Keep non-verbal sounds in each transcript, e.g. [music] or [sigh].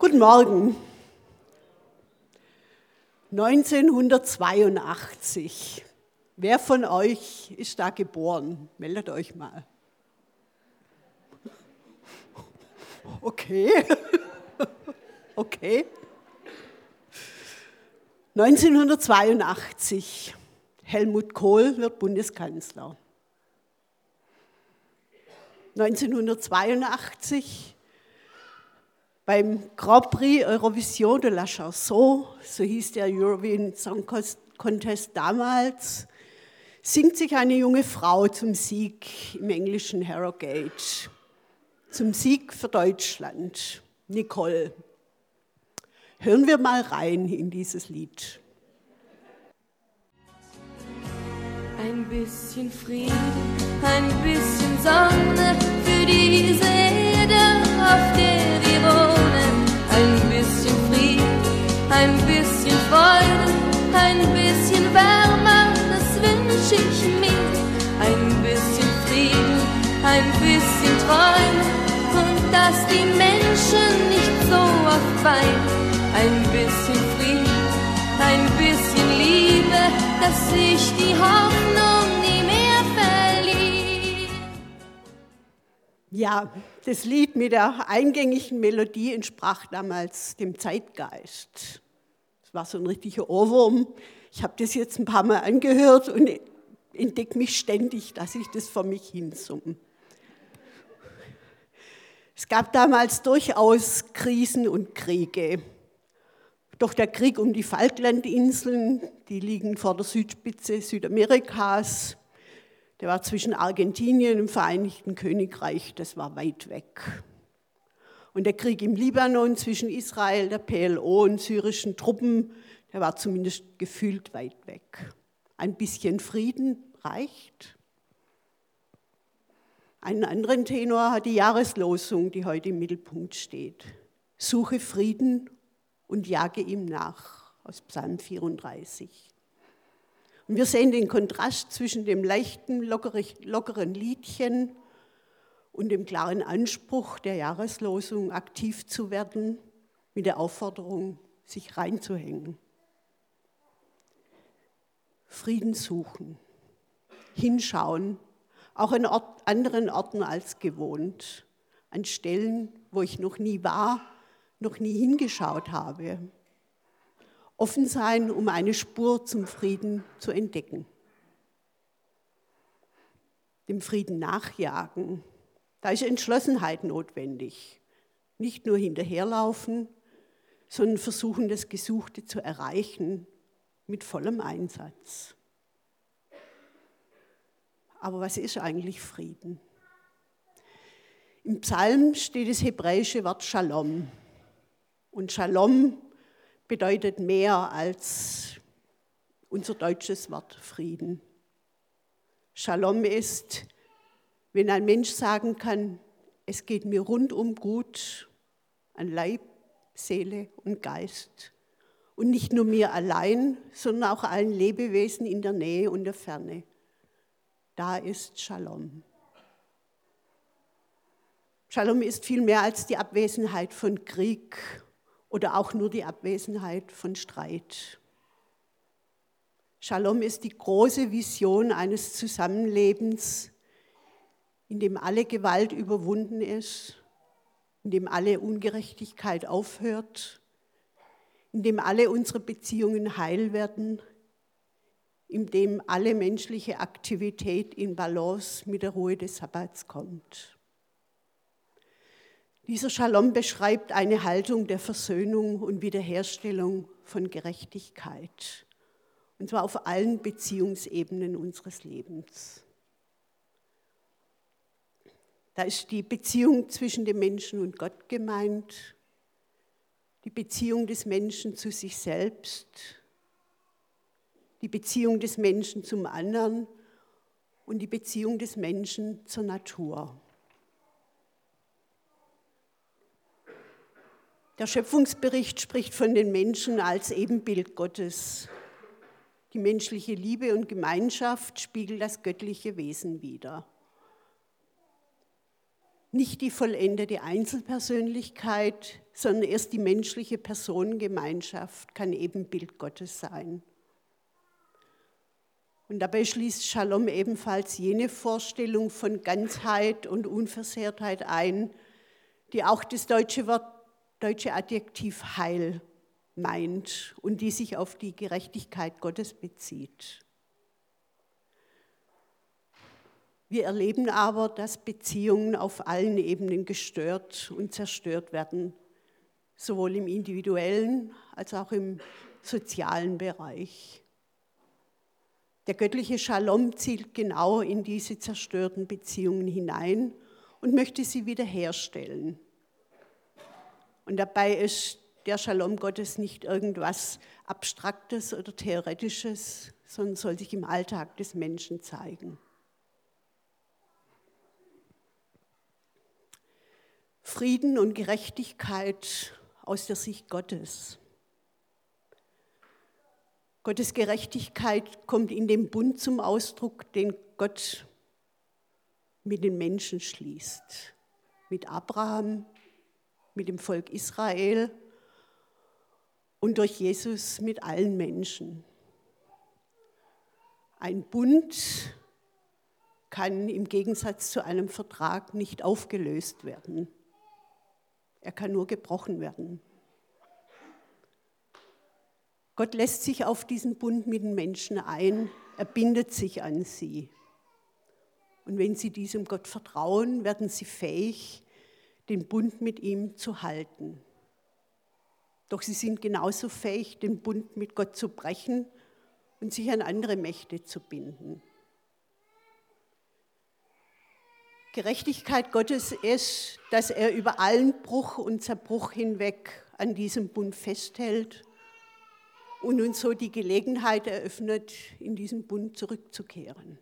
Guten Morgen. 1982. Wer von euch ist da geboren? Meldet euch mal. Okay. [laughs] Okay. 1982. Helmut Kohl wird Bundeskanzler. 1982 beim Grand Prix Eurovision de la Chanson, so hieß der Eurovision Song Contest damals, singt sich eine junge Frau zum Sieg im englischen Harrogate, zum Sieg für Deutschland, Nicole. Hören wir mal rein in dieses Lied. Ein bisschen Frieden, ein bisschen Sonne für diese Träume und dass die Menschen nicht so oft weinen ein bisschen Frieden, ein bisschen Liebe, dass sich die Hoffnung nie mehr verliert. Ja, das Lied mit der eingängigen Melodie entsprach damals dem Zeitgeist. Es war so ein richtiger Ohrwurm. Ich habe das jetzt ein paar Mal angehört und entdecke mich ständig, dass ich das vor mich hinsumme. Es gab damals durchaus Krisen und Kriege. Doch der Krieg um die Falklandinseln, die liegen vor der Südspitze Südamerikas, der war zwischen Argentinien und dem Vereinigten Königreich, das war weit weg. Und der Krieg im Libanon zwischen Israel, der PLO und syrischen Truppen, der war zumindest gefühlt weit weg. Ein bisschen Frieden reicht. Einen anderen Tenor hat die Jahreslosung, die heute im Mittelpunkt steht. Suche Frieden und jage ihm nach, aus Psalm 34. Und wir sehen den Kontrast zwischen dem leichten, lockeren Liedchen und dem klaren Anspruch der Jahreslosung, aktiv zu werden, mit der Aufforderung, sich reinzuhängen. Frieden suchen, hinschauen, auch an Ort, anderen Orten als gewohnt, an Stellen, wo ich noch nie war noch nie hingeschaut habe. Offen sein, um eine Spur zum Frieden zu entdecken. Dem Frieden nachjagen. Da ist Entschlossenheit notwendig. Nicht nur hinterherlaufen, sondern versuchen, das Gesuchte zu erreichen mit vollem Einsatz. Aber was ist eigentlich Frieden? Im Psalm steht das hebräische Wort Shalom. Und Shalom bedeutet mehr als unser deutsches Wort Frieden. Shalom ist, wenn ein Mensch sagen kann, es geht mir rundum gut an Leib, Seele und Geist. Und nicht nur mir allein, sondern auch allen Lebewesen in der Nähe und der Ferne. Da ist Shalom. Shalom ist viel mehr als die Abwesenheit von Krieg oder auch nur die Abwesenheit von Streit. Shalom ist die große Vision eines Zusammenlebens, in dem alle Gewalt überwunden ist, in dem alle Ungerechtigkeit aufhört, in dem alle unsere Beziehungen heil werden, in dem alle menschliche Aktivität in Balance mit der Ruhe des Sabbats kommt. Dieser Shalom beschreibt eine Haltung der Versöhnung und Wiederherstellung von Gerechtigkeit. Und zwar auf allen Beziehungsebenen unseres Lebens. Da ist die Beziehung zwischen dem Menschen und Gott gemeint, die Beziehung des Menschen zu sich selbst, die Beziehung des Menschen zum anderen und die Beziehung des Menschen zur Natur. Der Schöpfungsbericht spricht von den Menschen als Ebenbild Gottes. Die menschliche Liebe und Gemeinschaft spiegelt das göttliche Wesen wider. nicht die vollendete Einzelpersönlichkeit, sondern erst die menschliche Personengemeinschaft kann eben Bild Gottes sein. Und dabei schließt Shalom ebenfalls jene Vorstellung von Ganzheit und Unversehrtheit ein, die auch das deutsche Wort, deutsche Adjektiv Heil meint und die sich auf die Gerechtigkeit Gottes bezieht. Wir erleben aber, dass Beziehungen auf allen Ebenen gestört und zerstört werden, sowohl im individuellen als auch im sozialen Bereich. Der göttliche Shalom zielt genau in diese zerstörten Beziehungen hinein und möchte sie wiederherstellen. Und dabei ist der Shalom Gottes nicht irgendwas Abstraktes oder Theoretisches, sondern soll sich im Alltag des Menschen zeigen. Frieden und Gerechtigkeit aus der Sicht Gottes. Gottes Gerechtigkeit kommt in dem Bund zum Ausdruck, den Gott mit den Menschen schließt. Mit Abraham, mit dem Volk Israel und durch Jesus mit allen Menschen. Ein Bund kann im Gegensatz zu einem Vertrag nicht aufgelöst werden. Er kann nur gebrochen werden. Gott lässt sich auf diesen Bund mit den Menschen ein, er bindet sich an sie. Und wenn sie diesem Gott vertrauen, werden sie fähig, den Bund mit ihm zu halten. Doch sie sind genauso fähig, den Bund mit Gott zu brechen und sich an andere Mächte zu binden. Gerechtigkeit Gottes ist, dass er über allen Bruch und Zerbruch hinweg an diesem Bund festhält und uns so die Gelegenheit eröffnet, in diesen Bund zurückzukehren.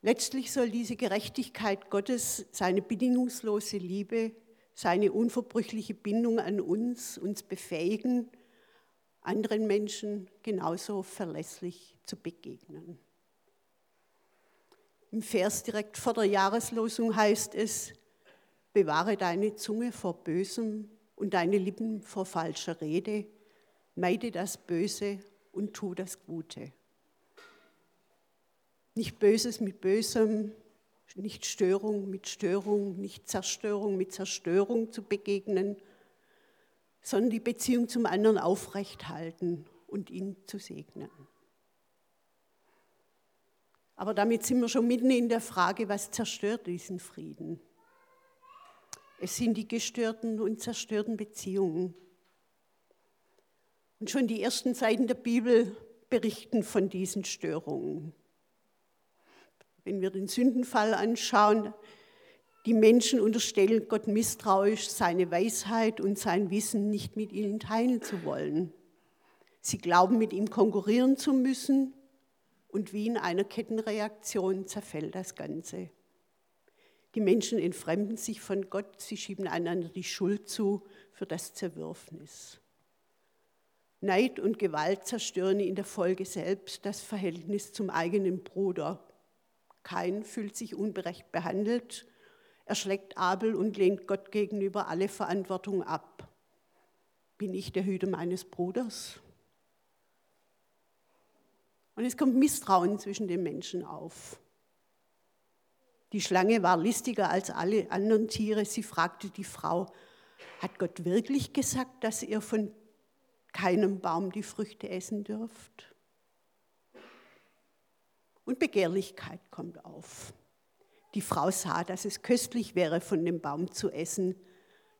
Letztlich soll diese Gerechtigkeit Gottes seine bedingungslose Liebe, seine unverbrüchliche Bindung an uns, uns befähigen, anderen Menschen genauso verlässlich zu begegnen. Im Vers direkt vor der Jahreslosung heißt es, bewahre deine Zunge vor Bösem und deine Lippen vor falscher Rede, meide das Böse und tu das Gute. Nicht Böses mit Bösem, nicht Störung mit Störung, nicht Zerstörung mit Zerstörung zu begegnen, sondern die Beziehung zum anderen aufrecht halten und ihn zu segnen. Aber damit sind wir schon mitten in der Frage, was zerstört diesen Frieden? Es sind die gestörten und zerstörten Beziehungen. Und schon die ersten Seiten der Bibel berichten von diesen Störungen. Wenn wir den Sündenfall anschauen, die Menschen unterstellen Gott misstrauisch, seine Weisheit und sein Wissen nicht mit ihnen teilen zu wollen. Sie glauben, mit ihm konkurrieren zu müssen und wie in einer Kettenreaktion zerfällt das Ganze. Die Menschen entfremden sich von Gott, sie schieben einander die Schuld zu für das Zerwürfnis. Neid und Gewalt zerstören in der Folge selbst das Verhältnis zum eigenen Bruder. Kein fühlt sich unberecht behandelt, er schlägt Abel und lehnt Gott gegenüber alle Verantwortung ab. Bin ich der Hüter meines Bruders? Und es kommt Misstrauen zwischen den Menschen auf. Die Schlange war listiger als alle anderen Tiere. Sie fragte die Frau, hat Gott wirklich gesagt, dass ihr von keinem Baum die Früchte essen dürft? Und Begehrlichkeit kommt auf. Die Frau sah, dass es köstlich wäre, von dem Baum zu essen,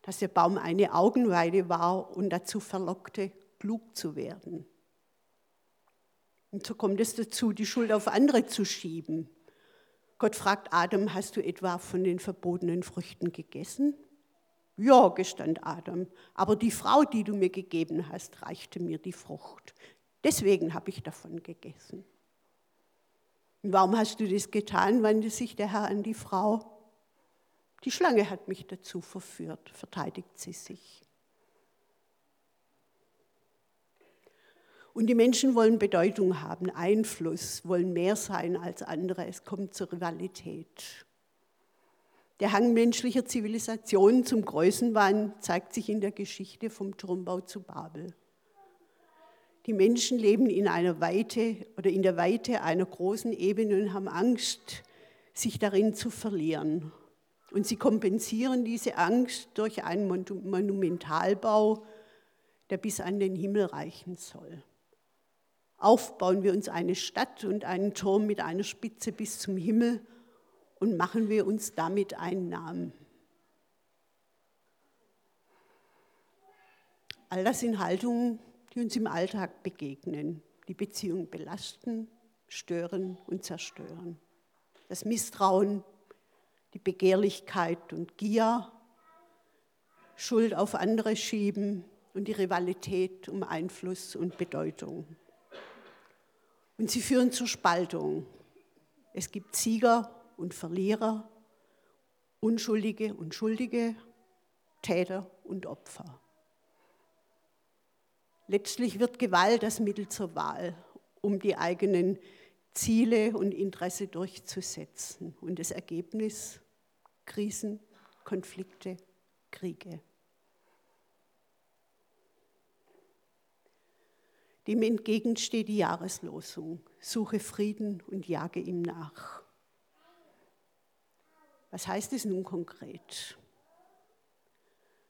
dass der Baum eine Augenweide war und dazu verlockte, klug zu werden. Und so kommt es dazu, die Schuld auf andere zu schieben. Gott fragt Adam, hast du etwa von den verbotenen Früchten gegessen? Ja, gestand Adam, aber die Frau, die du mir gegeben hast, reichte mir die Frucht. Deswegen habe ich davon gegessen. Und warum hast du das getan? wandte sich der Herr an die Frau. Die Schlange hat mich dazu verführt, verteidigt sie sich. Und die Menschen wollen Bedeutung haben, Einfluss, wollen mehr sein als andere. Es kommt zur Rivalität. Der Hang menschlicher Zivilisation zum Größenwahn zeigt sich in der Geschichte vom Turmbau zu Babel. Die Menschen leben in einer Weite oder in der Weite einer großen Ebene und haben Angst, sich darin zu verlieren. Und sie kompensieren diese Angst durch einen Monumentalbau, der bis an den Himmel reichen soll. Aufbauen wir uns eine Stadt und einen Turm mit einer Spitze bis zum Himmel und machen wir uns damit einen Namen. All das sind Haltungen, die uns im Alltag begegnen, die Beziehung belasten, stören und zerstören. Das Misstrauen, die Begehrlichkeit und Gier, Schuld auf andere schieben und die Rivalität um Einfluss und Bedeutung. Und sie führen zur Spaltung. Es gibt Sieger und Verlierer, Unschuldige und Schuldige, Täter und Opfer. Letztlich wird Gewalt das Mittel zur Wahl, um die eigenen Ziele und Interesse durchzusetzen. Und das Ergebnis Krisen, Konflikte, Kriege. Dem entgegen steht die Jahreslosung, suche Frieden und jage ihm nach. Was heißt es nun konkret?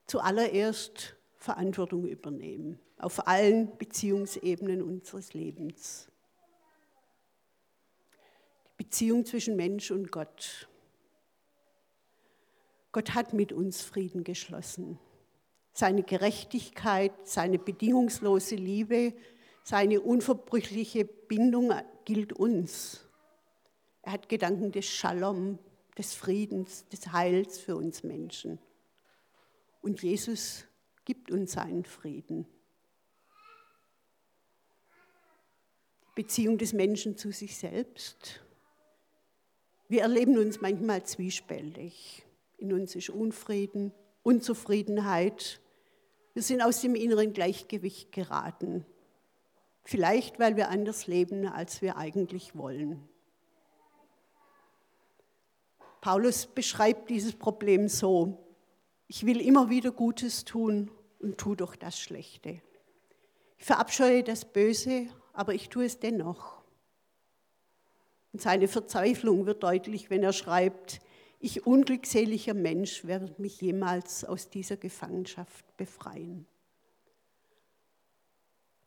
Zuallererst Verantwortung übernehmen auf allen Beziehungsebenen unseres Lebens. Die Beziehung zwischen Mensch und Gott. Gott hat mit uns Frieden geschlossen. Seine Gerechtigkeit, seine bedingungslose Liebe, seine unverbrüchliche Bindung gilt uns. Er hat Gedanken des Shalom, des Friedens, des Heils für uns Menschen. Und Jesus gibt uns seinen Frieden. Beziehung des Menschen zu sich selbst. Wir erleben uns manchmal zwiespältig. In uns ist Unfrieden, Unzufriedenheit. Wir sind aus dem inneren Gleichgewicht geraten. Vielleicht, weil wir anders leben, als wir eigentlich wollen. Paulus beschreibt dieses Problem so, ich will immer wieder Gutes tun und tu doch das Schlechte. Ich verabscheue das Böse aber ich tue es dennoch. Und seine Verzweiflung wird deutlich, wenn er schreibt, ich unglückseliger Mensch werde mich jemals aus dieser Gefangenschaft befreien.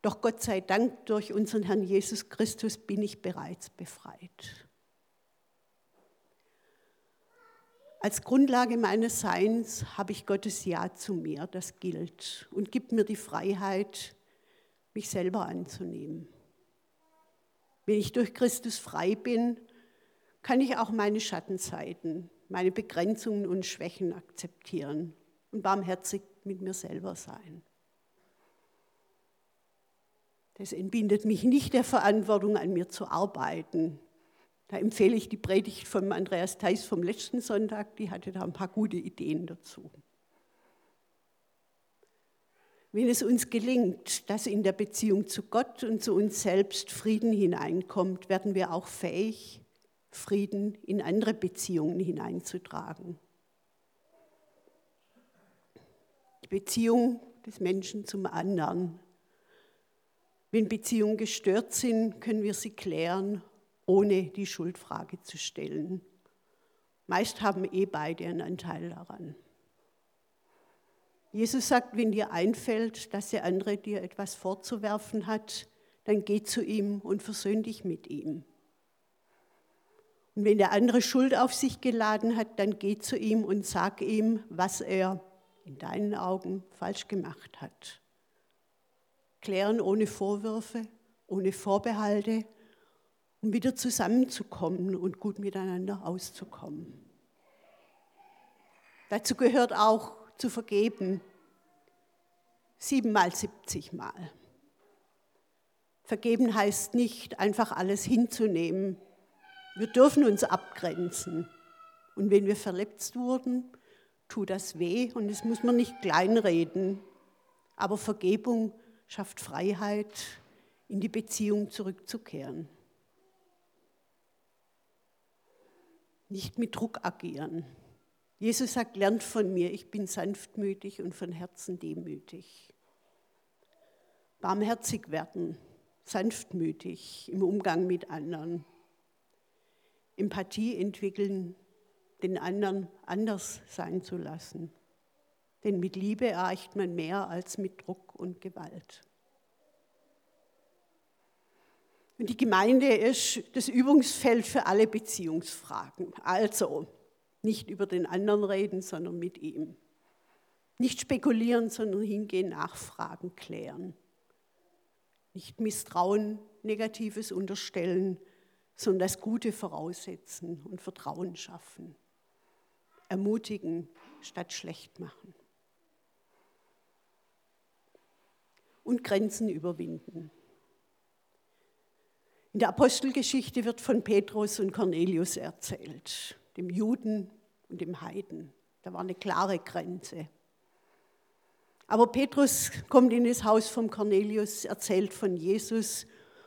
Doch Gott sei Dank, durch unseren Herrn Jesus Christus bin ich bereits befreit. Als Grundlage meines Seins habe ich Gottes Ja zu mir, das gilt, und gibt mir die Freiheit, mich selber anzunehmen. Wenn ich durch Christus frei bin, kann ich auch meine Schattenseiten, meine Begrenzungen und Schwächen akzeptieren und barmherzig mit mir selber sein. Das entbindet mich nicht der Verantwortung, an mir zu arbeiten. Da empfehle ich die Predigt von Andreas Theis vom letzten Sonntag, die hatte da ein paar gute Ideen dazu. Wenn es uns gelingt, dass in der Beziehung zu Gott und zu uns selbst Frieden hineinkommt, werden wir auch fähig, Frieden in andere Beziehungen hineinzutragen. Die Beziehung des Menschen zum anderen. Wenn Beziehungen gestört sind, können wir sie klären, ohne die Schuldfrage zu stellen. Meist haben eh beide einen Anteil daran. Jesus sagt, wenn dir einfällt, dass der andere dir etwas vorzuwerfen hat, dann geh zu ihm und versöhn dich mit ihm. Und wenn der andere Schuld auf sich geladen hat, dann geh zu ihm und sag ihm, was er in deinen Augen falsch gemacht hat. Klären ohne Vorwürfe, ohne Vorbehalte, um wieder zusammenzukommen und gut miteinander auszukommen. Dazu gehört auch zu vergeben. Siebenmal, siebzigmal. Vergeben heißt nicht, einfach alles hinzunehmen. Wir dürfen uns abgrenzen. Und wenn wir verletzt wurden, tut das weh und das muss man nicht kleinreden. Aber Vergebung schafft Freiheit, in die Beziehung zurückzukehren. Nicht mit Druck agieren. Jesus sagt, lernt von mir, ich bin sanftmütig und von Herzen demütig. Barmherzig werden, sanftmütig im Umgang mit anderen. Empathie entwickeln, den anderen anders sein zu lassen. Denn mit Liebe erreicht man mehr als mit Druck und Gewalt. Und die Gemeinde ist das Übungsfeld für alle Beziehungsfragen. Also nicht über den anderen reden, sondern mit ihm. Nicht spekulieren, sondern hingehen, nachfragen, klären. Nicht Misstrauen, Negatives unterstellen, sondern das Gute voraussetzen und Vertrauen schaffen. Ermutigen statt schlecht machen. Und Grenzen überwinden. In der Apostelgeschichte wird von Petrus und Cornelius erzählt, dem Juden und dem Heiden. Da war eine klare Grenze. Aber Petrus kommt in das Haus von Cornelius, erzählt von Jesus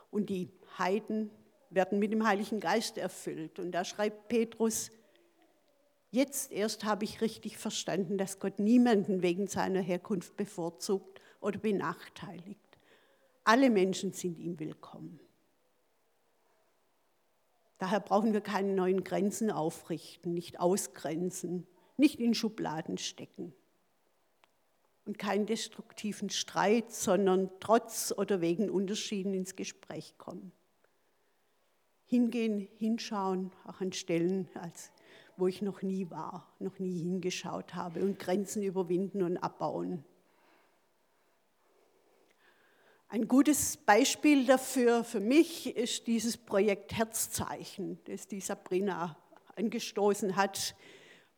und die Heiden werden mit dem Heiligen Geist erfüllt. Und da schreibt Petrus, jetzt erst habe ich richtig verstanden, dass Gott niemanden wegen seiner Herkunft bevorzugt oder benachteiligt. Alle Menschen sind ihm willkommen. Daher brauchen wir keine neuen Grenzen aufrichten, nicht ausgrenzen, nicht in Schubladen stecken. Und keinen destruktiven Streit, sondern trotz oder wegen Unterschieden ins Gespräch kommen. Hingehen, hinschauen, auch an Stellen, als, wo ich noch nie war, noch nie hingeschaut habe und Grenzen überwinden und abbauen. Ein gutes Beispiel dafür für mich ist dieses Projekt Herzzeichen, das die Sabrina angestoßen hat,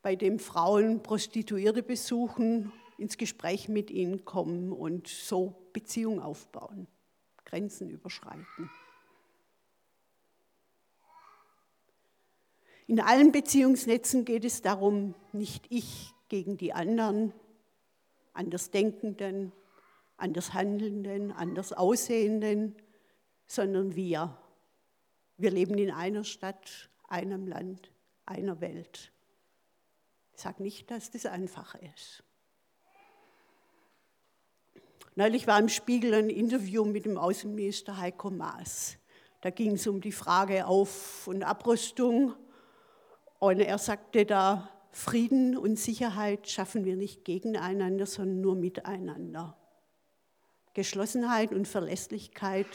bei dem Frauen Prostituierte besuchen, ins Gespräch mit ihnen kommen und so Beziehungen aufbauen, Grenzen überschreiten. In allen Beziehungsnetzen geht es darum, nicht ich gegen die anderen, Andersdenkenden, anders Handelnden, anders Aussehenden, sondern wir. Wir leben in einer Stadt, einem Land, einer Welt. Ich sage nicht, dass das einfach ist. Neulich war im Spiegel ein Interview mit dem Außenminister Heiko Maas. Da ging es um die Frage Auf- und Abrüstung. Und er sagte da, Frieden und Sicherheit schaffen wir nicht gegeneinander, sondern nur miteinander. Geschlossenheit und Verlässlichkeit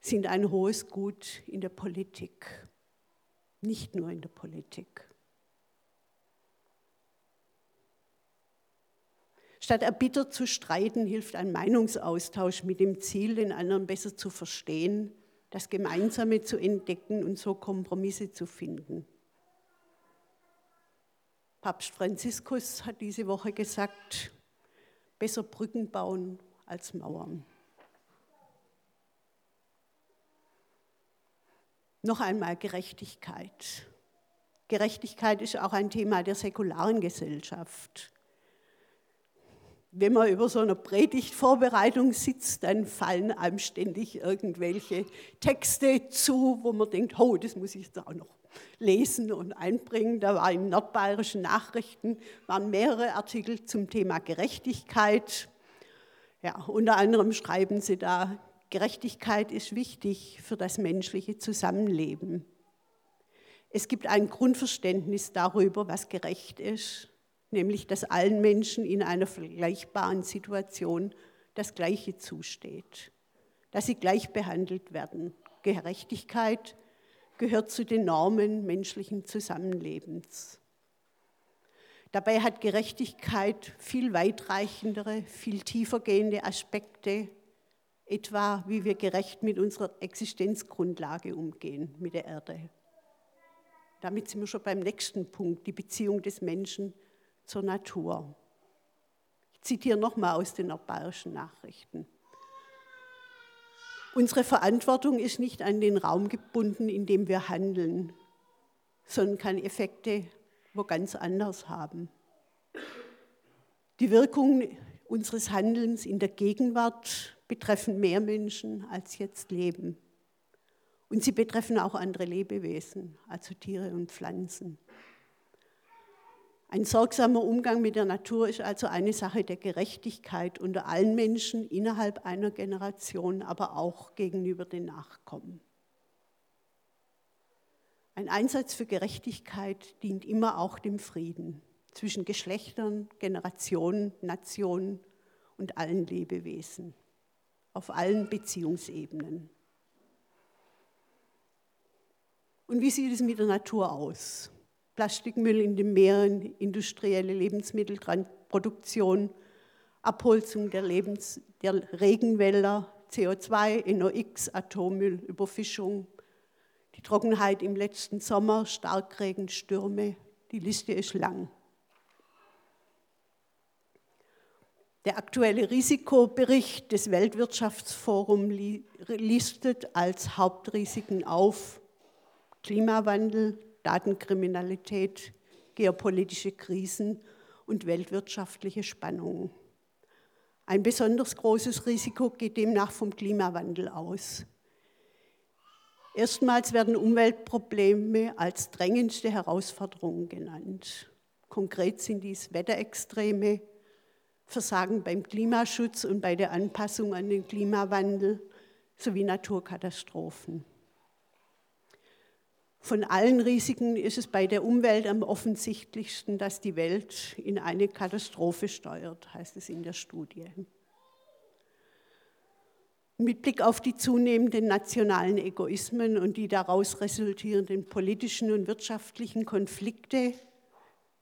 sind ein hohes Gut in der Politik, nicht nur in der Politik. Statt erbittert zu streiten, hilft ein Meinungsaustausch mit dem Ziel, den anderen besser zu verstehen, das Gemeinsame zu entdecken und so Kompromisse zu finden. Papst Franziskus hat diese Woche gesagt, besser Brücken bauen als Mauern. Noch einmal Gerechtigkeit. Gerechtigkeit ist auch ein Thema der säkularen Gesellschaft. Wenn man über so einer Predigtvorbereitung sitzt, dann fallen einem ständig irgendwelche Texte zu, wo man denkt, oh, das muss ich jetzt auch noch lesen und einbringen. Da war in nordbayerischen Nachrichten waren mehrere Artikel zum Thema Gerechtigkeit. Ja, unter anderem schreiben sie da, Gerechtigkeit ist wichtig für das menschliche Zusammenleben. Es gibt ein Grundverständnis darüber, was gerecht ist, nämlich dass allen Menschen in einer vergleichbaren Situation das Gleiche zusteht, dass sie gleich behandelt werden. Gerechtigkeit gehört zu den Normen menschlichen Zusammenlebens. Dabei hat Gerechtigkeit viel weitreichendere, viel tiefergehende Aspekte, etwa wie wir gerecht mit unserer Existenzgrundlage umgehen, mit der Erde. Damit sind wir schon beim nächsten Punkt, die Beziehung des Menschen zur Natur. Ich zitiere nochmal aus den bayerischen Nachrichten. Unsere Verantwortung ist nicht an den Raum gebunden, in dem wir handeln, sondern kann Effekte wo ganz anders haben. Die Wirkung unseres Handelns in der Gegenwart betreffen mehr Menschen, als jetzt leben. Und sie betreffen auch andere Lebewesen, also Tiere und Pflanzen. Ein sorgsamer Umgang mit der Natur ist also eine Sache der Gerechtigkeit unter allen Menschen innerhalb einer Generation, aber auch gegenüber den Nachkommen. Ein Einsatz für Gerechtigkeit dient immer auch dem Frieden zwischen Geschlechtern, Generationen, Nationen und allen Lebewesen, auf allen Beziehungsebenen. Und wie sieht es mit der Natur aus? Plastikmüll in den Meeren, industrielle Lebensmittelproduktion, Abholzung der, Lebens-, der Regenwälder, CO2, NOx, Atommüll, Überfischung, die Trockenheit im letzten Sommer, Starkregen, Stürme, die Liste ist lang. Der aktuelle Risikobericht des Weltwirtschaftsforums listet als Hauptrisiken auf Klimawandel, Datenkriminalität, geopolitische Krisen und weltwirtschaftliche Spannungen. Ein besonders großes Risiko geht demnach vom Klimawandel aus. Erstmals werden Umweltprobleme als drängendste Herausforderungen genannt. Konkret sind dies Wetterextreme, Versagen beim Klimaschutz und bei der Anpassung an den Klimawandel sowie Naturkatastrophen. Von allen Risiken ist es bei der Umwelt am offensichtlichsten, dass die Welt in eine Katastrophe steuert, heißt es in der Studie. Mit Blick auf die zunehmenden nationalen Egoismen und die daraus resultierenden politischen und wirtschaftlichen Konflikte,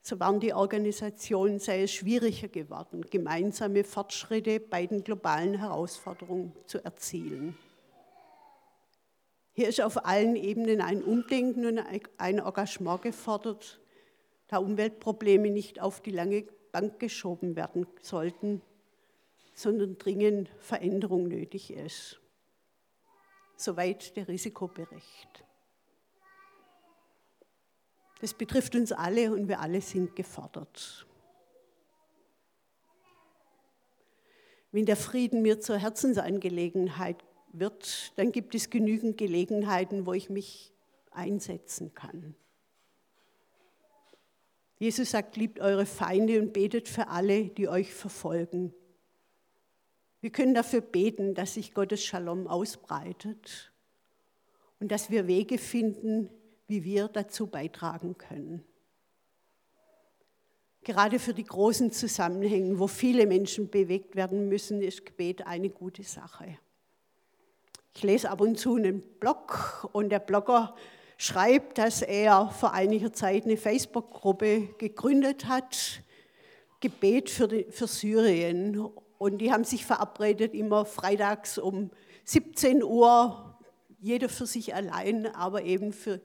so waren die Organisationen sehr schwieriger geworden, gemeinsame Fortschritte bei den globalen Herausforderungen zu erzielen. Hier ist auf allen Ebenen ein Umdenken und ein Engagement gefordert, da Umweltprobleme nicht auf die lange Bank geschoben werden sollten, sondern dringend Veränderung nötig ist. Soweit der Risikobericht. Das betrifft uns alle und wir alle sind gefordert. Wenn der Frieden mir zur Herzensangelegenheit wird, dann gibt es genügend Gelegenheiten, wo ich mich einsetzen kann. Jesus sagt, liebt eure Feinde und betet für alle, die euch verfolgen. Wir können dafür beten, dass sich Gottes Shalom ausbreitet und dass wir Wege finden, wie wir dazu beitragen können. Gerade für die großen Zusammenhänge, wo viele Menschen bewegt werden müssen, ist Gebet eine gute Sache. Ich lese ab und zu einen Blog und der Blogger schreibt, dass er vor einiger Zeit eine Facebook-Gruppe gegründet hat, Gebet für, die, für Syrien. Und die haben sich verabredet, immer freitags um 17 Uhr, jeder für sich allein, aber eben für,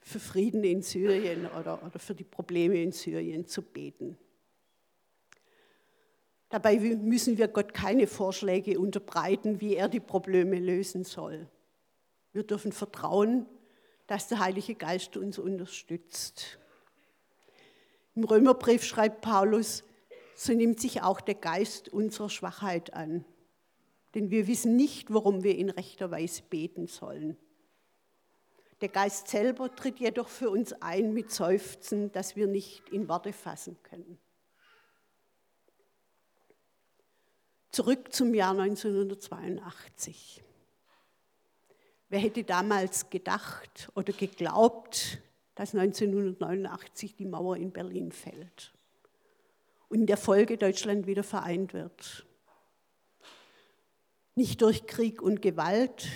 für Frieden in Syrien oder, oder für die Probleme in Syrien zu beten. Dabei müssen wir Gott keine Vorschläge unterbreiten, wie er die Probleme lösen soll. Wir dürfen vertrauen, dass der Heilige Geist uns unterstützt. Im Römerbrief schreibt Paulus, so nimmt sich auch der Geist unserer Schwachheit an. Denn wir wissen nicht, worum wir in rechter Weise beten sollen. Der Geist selber tritt jedoch für uns ein mit Seufzen, das wir nicht in Worte fassen können. Zurück zum Jahr 1982. Wer hätte damals gedacht oder geglaubt, dass 1989 die Mauer in Berlin fällt und in der Folge Deutschland wieder vereint wird? Nicht durch Krieg und Gewalt,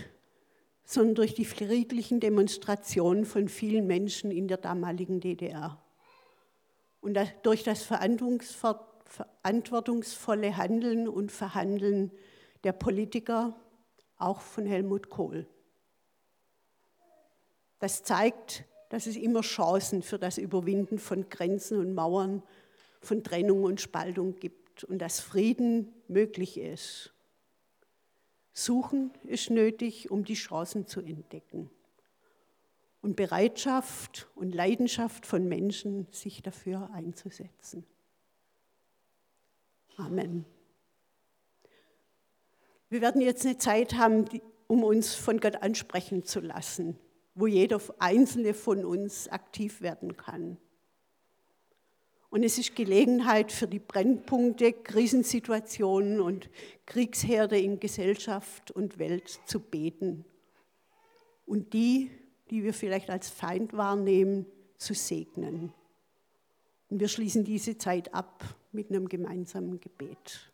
sondern durch die friedlichen Demonstrationen von vielen Menschen in der damaligen DDR und durch das verantwortungsvolle Handeln und Verhandeln der Politiker, auch von Helmut Kohl. Das zeigt, dass es immer Chancen für das Überwinden von Grenzen und Mauern, von Trennung und Spaltung gibt und dass Frieden möglich ist. Suchen ist nötig, um die Chancen zu entdecken. Und Bereitschaft und Leidenschaft von Menschen, sich dafür einzusetzen. Amen. Wir werden jetzt eine Zeit haben, um uns von Gott ansprechen zu lassen, wo jeder einzelne von uns aktiv werden kann. Und es ist Gelegenheit für die Brennpunkte, Krisensituationen und Kriegsherde in Gesellschaft und Welt zu beten. Und die, die wir vielleicht als Feind wahrnehmen, zu segnen. Und wir schließen diese Zeit ab mit einem gemeinsamen Gebet.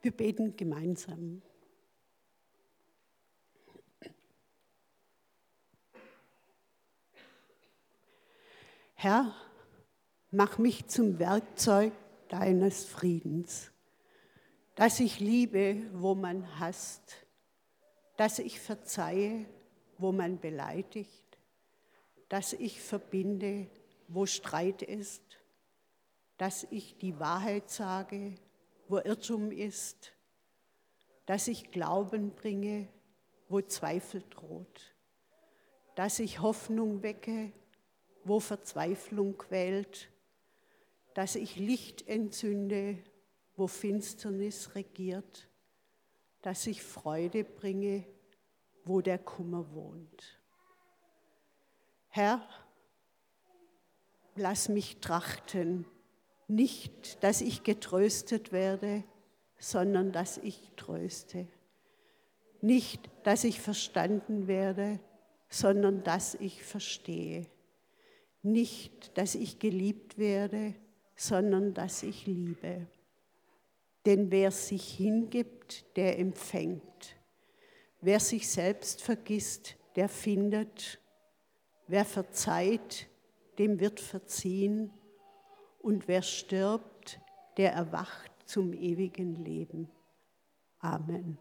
Wir beten gemeinsam. Herr, mach mich zum Werkzeug deines Friedens, dass ich liebe, wo man hasst, dass ich verzeihe, wo man beleidigt, dass ich verbinde, wo Streit ist, dass ich die Wahrheit sage, wo Irrtum ist, dass ich Glauben bringe, wo Zweifel droht, dass ich Hoffnung wecke, wo Verzweiflung quält, dass ich Licht entzünde, wo Finsternis regiert, dass ich Freude bringe, wo der Kummer wohnt. Herr, lass mich trachten, nicht, dass ich getröstet werde, sondern dass ich tröste. Nicht, dass ich verstanden werde, sondern dass ich verstehe. Nicht, dass ich geliebt werde, sondern dass ich liebe. Denn wer sich hingibt, der empfängt. Wer sich selbst vergisst, der findet. Wer verzeiht, dem wird verziehen und wer stirbt, der erwacht zum ewigen Leben. Amen.